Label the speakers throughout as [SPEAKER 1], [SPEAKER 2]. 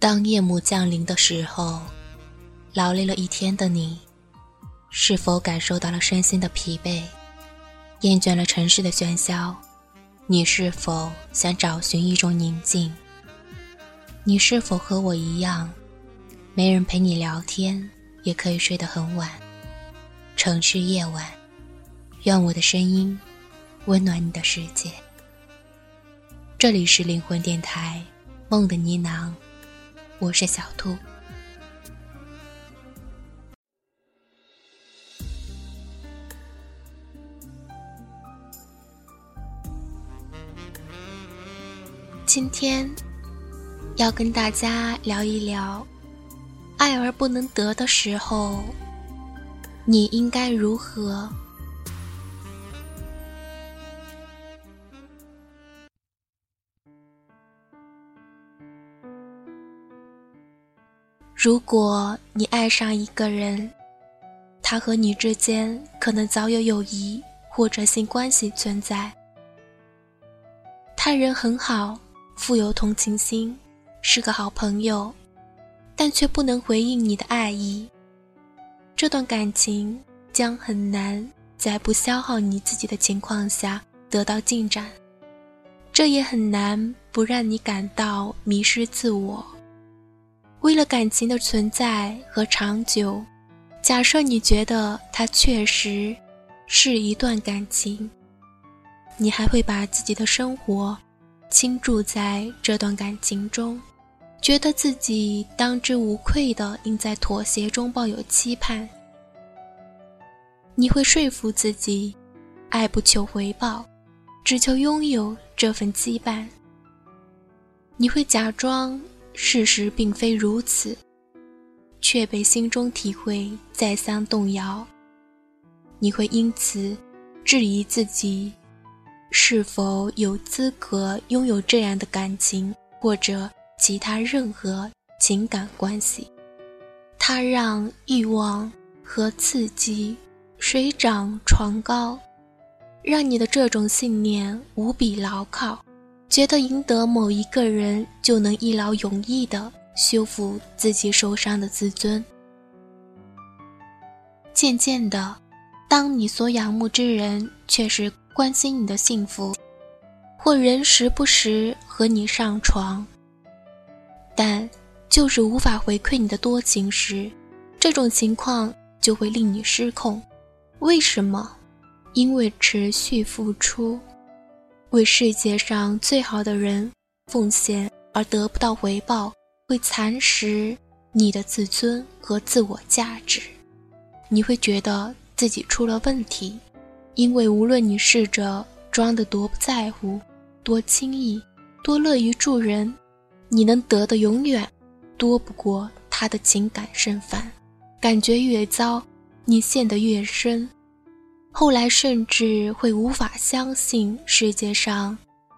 [SPEAKER 1] 当夜幕降临的时候，劳累了一天的你，是否感受到了身心的疲惫？厌倦了城市的喧嚣，你是否想找寻一种宁静？你是否和我一样，没人陪你聊天，也可以睡得很晚？城市夜晚，愿我的声音温暖你的世界。这里是灵魂电台，梦的呢喃。我是小兔。今天要跟大家聊一聊，爱而不能得的时候，你应该如何？如果你爱上一个人，他和你之间可能早有友谊或者性关系存在。他人很好，富有同情心，是个好朋友，但却不能回应你的爱意。这段感情将很难在不消耗你自己的情况下得到进展，这也很难不让你感到迷失自我。为了感情的存在和长久，假设你觉得它确实是一段感情，你还会把自己的生活倾注在这段感情中，觉得自己当之无愧的应在妥协中抱有期盼。你会说服自己，爱不求回报，只求拥有这份羁绊。你会假装。事实并非如此，却被心中体会再三动摇。你会因此质疑自己是否有资格拥有这样的感情或者其他任何情感关系。它让欲望和刺激水涨船高，让你的这种信念无比牢靠。觉得赢得某一个人就能一劳永逸的修复自己受伤的自尊。渐渐的，当你所仰慕之人却是关心你的幸福，或人时不时和你上床，但就是无法回馈你的多情时，这种情况就会令你失控。为什么？因为持续付出。为世界上最好的人奉献而得不到回报，会蚕食你的自尊和自我价值。你会觉得自己出了问题，因为无论你试着装得多不在乎、多轻易、多乐于助人，你能得的永远多不过他的情感甚烦。感觉越糟，你陷得越深。后来甚至会无法相信世界上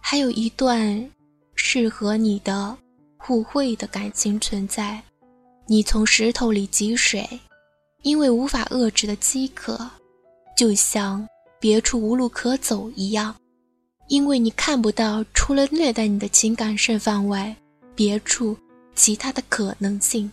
[SPEAKER 1] 还有一段适合你的互惠的感情存在。你从石头里汲水，因为无法遏制的饥渴，就像别处无路可走一样，因为你看不到除了虐待你的情感盛放外，别处其他的可能性。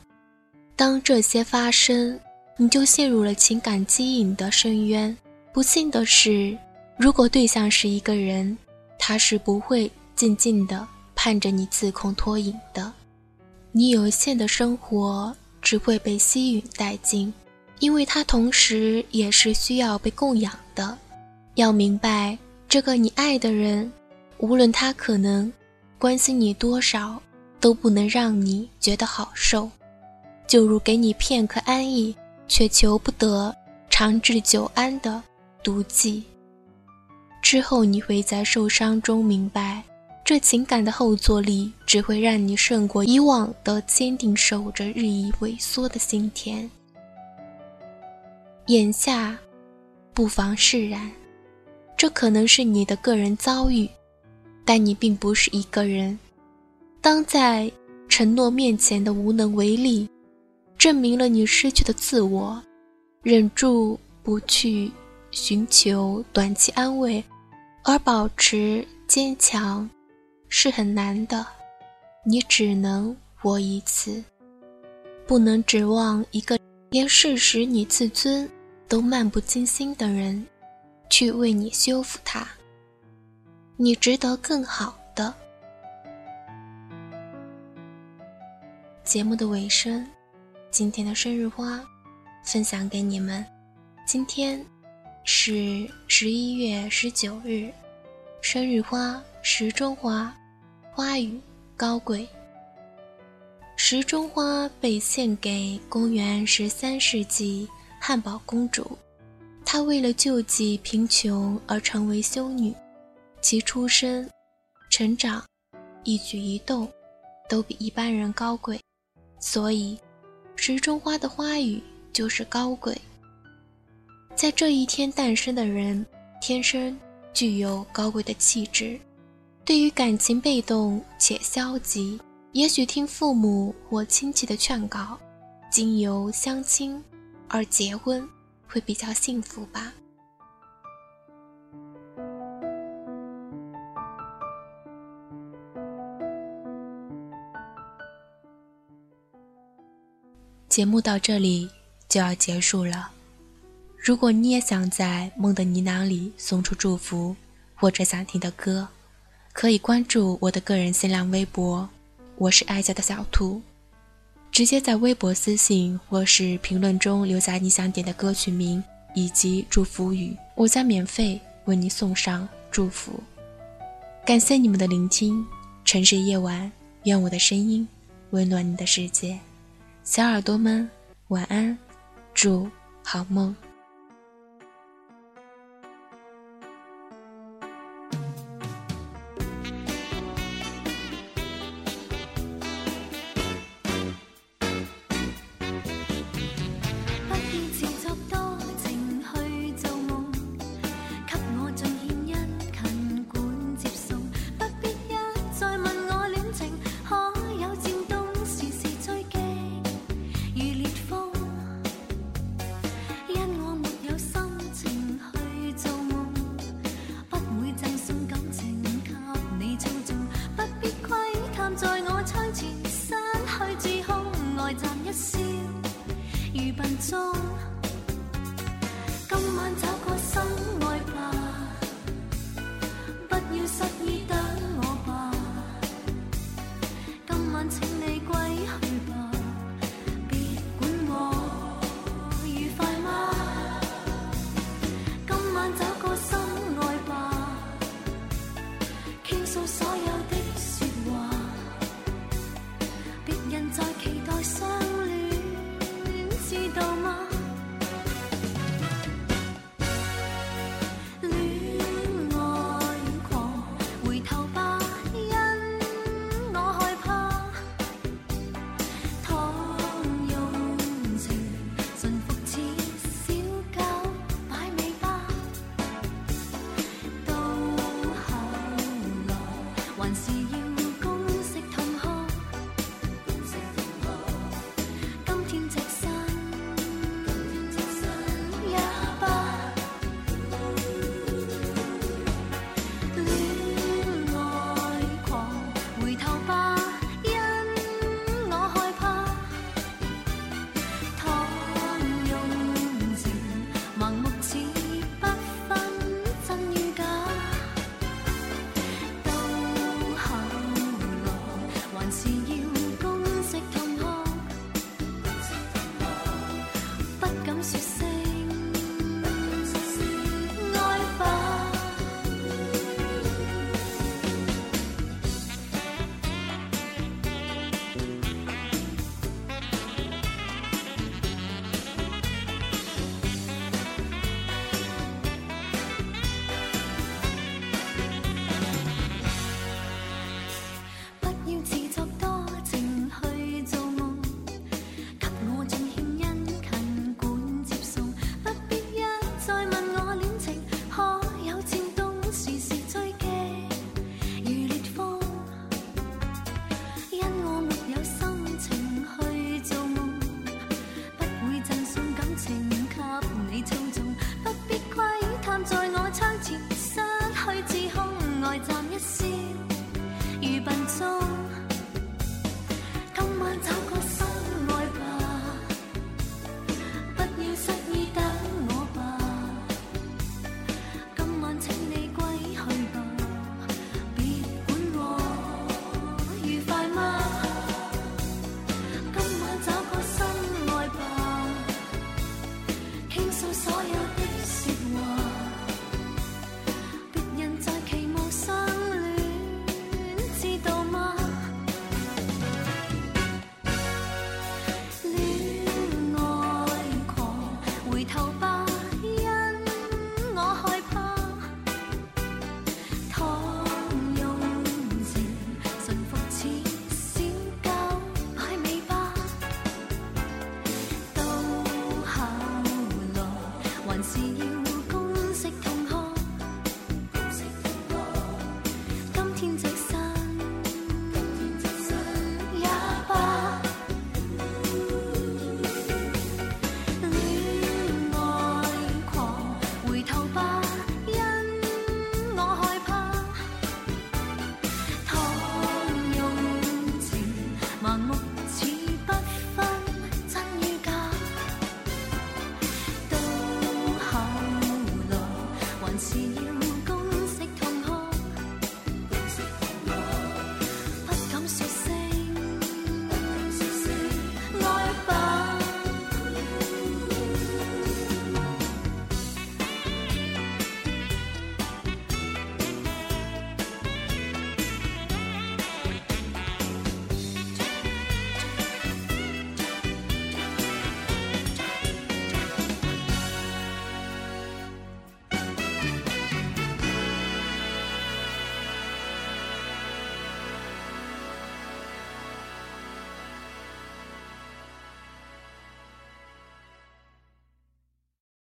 [SPEAKER 1] 当这些发生，你就陷入了情感基因的深渊。不幸的是，如果对象是一个人，他是不会静静的盼着你自控脱颖的。你有限的生活只会被吸吮殆尽，因为他同时也是需要被供养的。要明白，这个你爱的人，无论他可能关心你多少，都不能让你觉得好受。就如给你片刻安逸，却求不得长治久安的。妒忌之后，你会在受伤中明白，这情感的后坐力只会让你胜过以往的坚定守着日益萎缩的心田。眼下，不妨释然，这可能是你的个人遭遇，但你并不是一个人。当在承诺面前的无能为力，证明了你失去的自我，忍住不去。寻求短期安慰，而保持坚强是很难的。你只能活一次。不能指望一个连事实你自尊都漫不经心的人，去为你修复它。你值得更好的。节目的尾声，今天的生日花分享给你们。今天是十一月十九日，生日花时钟花，花语高贵。时钟花被献给公元十三世纪汉堡公主，她为了救济贫穷而成为修女，其出身、成长、一举一动都比一般人高贵，所以时钟花的花语就是高贵。在这一天诞生的人，天生具有高贵的气质。对于感情被动且消极，也许听父母或亲戚的劝告，经由相亲而结婚，会比较幸福吧。节目到这里就要结束了。如果你也想在梦的呢喃里送出祝福，或者想听的歌，可以关注我的个人新浪微博，我是爱家的小兔，直接在微博私信或是评论中留下你想点的歌曲名以及祝福语，我将免费为你送上祝福。感谢你们的聆听，城市夜晚，愿我的声音温暖你的世界，小耳朵们晚安，祝好梦。